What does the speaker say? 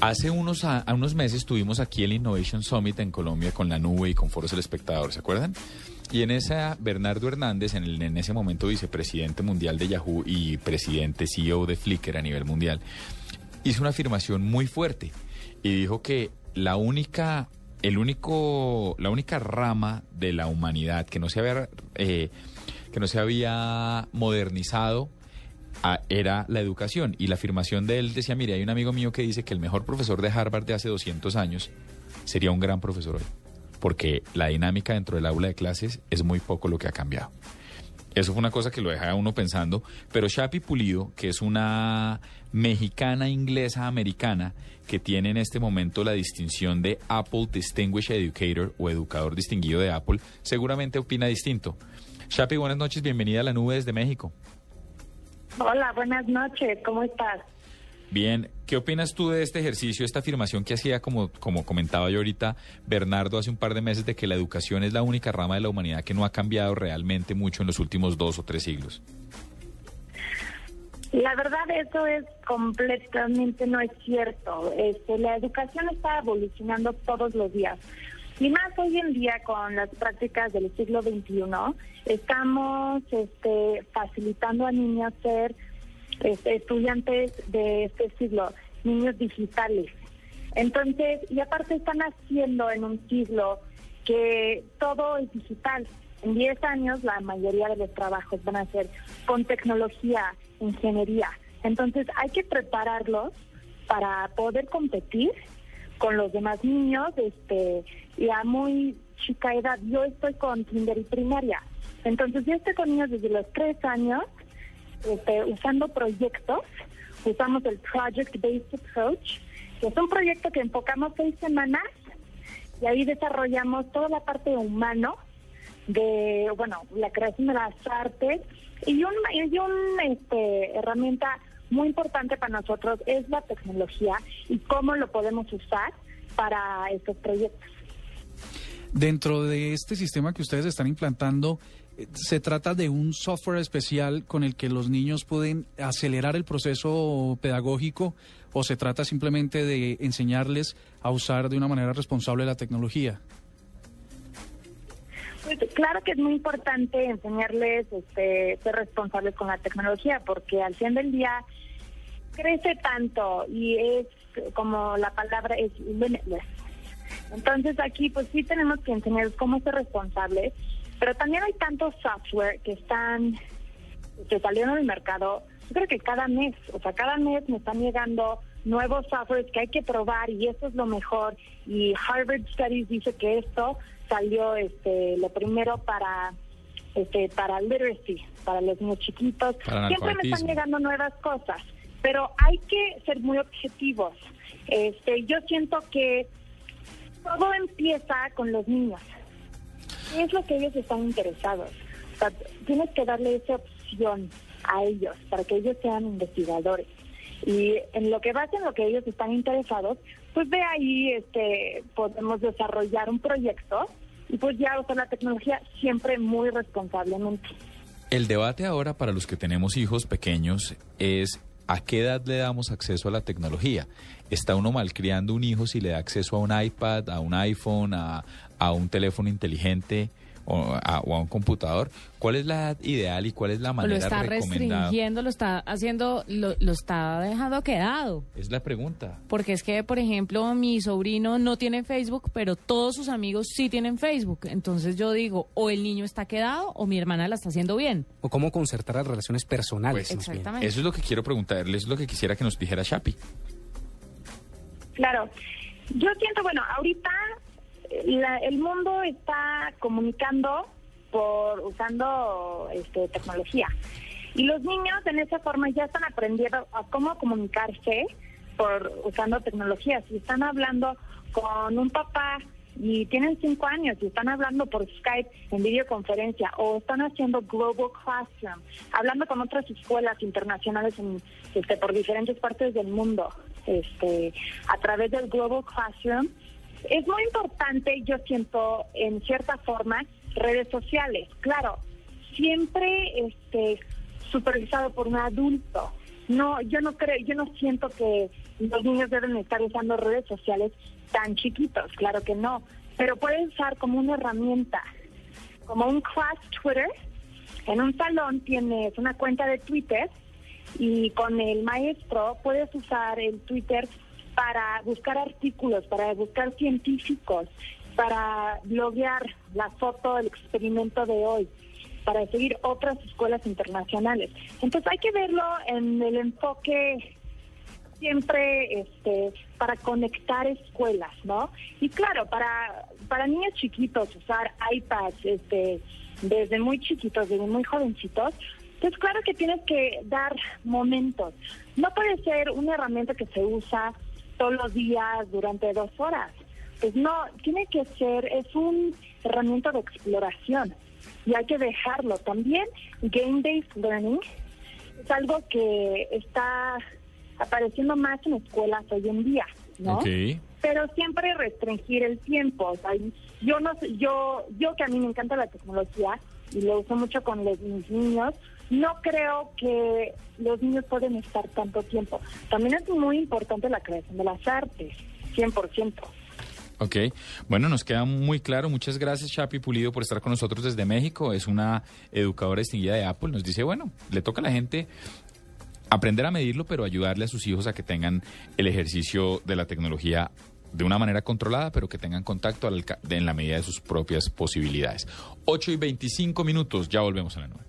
Hace unos, unos meses tuvimos aquí el Innovation Summit en Colombia con la nube y con Foros del Espectador, ¿se acuerdan? Y en esa, Bernardo Hernández, en, el, en ese momento vicepresidente mundial de Yahoo y presidente CEO de Flickr a nivel mundial, hizo una afirmación muy fuerte y dijo que la única, el único, la única rama de la humanidad que no se había, eh, que no se había modernizado era la educación. Y la afirmación de él decía, mire, hay un amigo mío que dice que el mejor profesor de Harvard de hace 200 años sería un gran profesor hoy, porque la dinámica dentro del aula de clases es muy poco lo que ha cambiado. Eso fue una cosa que lo deja a uno pensando, pero Shapi Pulido, que es una mexicana inglesa americana que tiene en este momento la distinción de Apple Distinguished Educator o educador distinguido de Apple, seguramente opina distinto. Shapi, buenas noches, bienvenida a la nube desde México. Hola, buenas noches, ¿cómo estás? Bien, ¿qué opinas tú de este ejercicio, esta afirmación que hacía, como, como comentaba yo ahorita, Bernardo hace un par de meses, de que la educación es la única rama de la humanidad que no ha cambiado realmente mucho en los últimos dos o tres siglos? La verdad, eso es completamente no es cierto. Este, la educación está evolucionando todos los días. Y más hoy en día con las prácticas del siglo XXI, estamos este, facilitando a niños ser estudiantes de este siglo, niños digitales. Entonces, y aparte están haciendo en un siglo que todo es digital. En 10 años la mayoría de los trabajos van a ser con tecnología, ingeniería. Entonces hay que prepararlos para poder competir con los demás niños, este, y a muy chica edad. Yo estoy con kinder y primaria. Entonces yo estoy con niños desde los tres años, este, usando proyectos. Usamos el Project Based Approach, que es un proyecto que enfocamos seis semanas y ahí desarrollamos toda la parte humano de, bueno, la creación de las artes y un, y un este, herramienta muy importante para nosotros es la tecnología y cómo lo podemos usar para estos proyectos. Dentro de este sistema que ustedes están implantando, eh, ¿se trata de un software especial con el que los niños pueden acelerar el proceso pedagógico o se trata simplemente de enseñarles a usar de una manera responsable la tecnología? Pues, claro que es muy importante enseñarles este, ser responsables con la tecnología, porque al fin del día crece tanto y es como la palabra es. Entonces aquí pues sí tenemos que enseñar cómo ser responsables, pero también hay tantos software que están, que salieron al mercado, yo creo que cada mes, o sea, cada mes me están llegando nuevos softwares que hay que probar y eso es lo mejor. Y Harvard Studies dice que esto salió este lo primero para este para literacy, para los niños chiquitos. Siempre me están llegando nuevas cosas, pero hay que ser muy objetivos. Este, yo siento que todo empieza con los niños. ¿Qué es lo que ellos están interesados? tienes que darle esa opción a ellos para que ellos sean investigadores. Y en lo que va en lo que ellos están interesados, pues de ahí este, podemos desarrollar un proyecto y pues ya usar la tecnología siempre muy responsablemente. El debate ahora para los que tenemos hijos pequeños es ¿a qué edad le damos acceso a la tecnología? ¿Está uno malcriando un hijo si le da acceso a un iPad, a un iPhone, a, a un teléfono inteligente? O a, un computador, ¿cuál es la edad ideal y cuál es la manera recomendada? Lo está restringiendo, lo está haciendo, lo, lo, está dejando quedado. Es la pregunta. Porque es que, por ejemplo, mi sobrino no tiene Facebook, pero todos sus amigos sí tienen Facebook. Entonces yo digo, o el niño está quedado o mi hermana la está haciendo bien. O cómo concertar las relaciones personales. Pues, exactamente. Eso es lo que quiero preguntarle, eso es lo que quisiera que nos dijera Shapi. Claro. Yo siento, bueno, ahorita el mundo está comunicando por usando este, tecnología. Y los niños en esa forma ya están aprendiendo a cómo comunicarse por usando tecnología. Si están hablando con un papá y tienen cinco años y están hablando por Skype en videoconferencia o están haciendo Global Classroom, hablando con otras escuelas internacionales en, este, por diferentes partes del mundo, este, a través del Global Classroom, es muy importante, yo siento, en cierta forma, redes sociales. Claro, siempre este, supervisado por un adulto. no, yo no creo, yo no siento que los niños deben estar usando redes sociales tan chiquitos, claro que no, pero pueden usar como una herramienta, como un class Twitter. En un salón tienes una cuenta de Twitter y con el maestro puedes usar el Twitter para buscar artículos, para buscar científicos, para bloguear la foto del experimento de hoy, para seguir otras escuelas internacionales. Entonces hay que verlo en el enfoque siempre este para conectar escuelas, ¿no? Y claro, para para niños chiquitos usar iPads este desde muy chiquitos, desde muy jovencitos, pues claro que tienes que dar momentos. No puede ser una herramienta que se usa todos los días durante dos horas. Pues no, tiene que ser, es un herramienta de exploración y hay que dejarlo. También game-based learning es algo que está apareciendo más en escuelas hoy en día, ¿no? Pero siempre restringir el tiempo. yo no yo yo que a mí me encanta la tecnología y lo uso mucho con los, mis niños, no creo que los niños pueden estar tanto tiempo. También es muy importante la creación de las artes, 100%. Ok, bueno, nos queda muy claro. Muchas gracias, Chapi Pulido, por estar con nosotros desde México. Es una educadora distinguida de Apple. Nos dice, bueno, le toca a la gente aprender a medirlo, pero ayudarle a sus hijos a que tengan el ejercicio de la tecnología de una manera controlada, pero que tengan contacto en la medida de sus propias posibilidades. 8 y 25 minutos, ya volvemos a la nueva.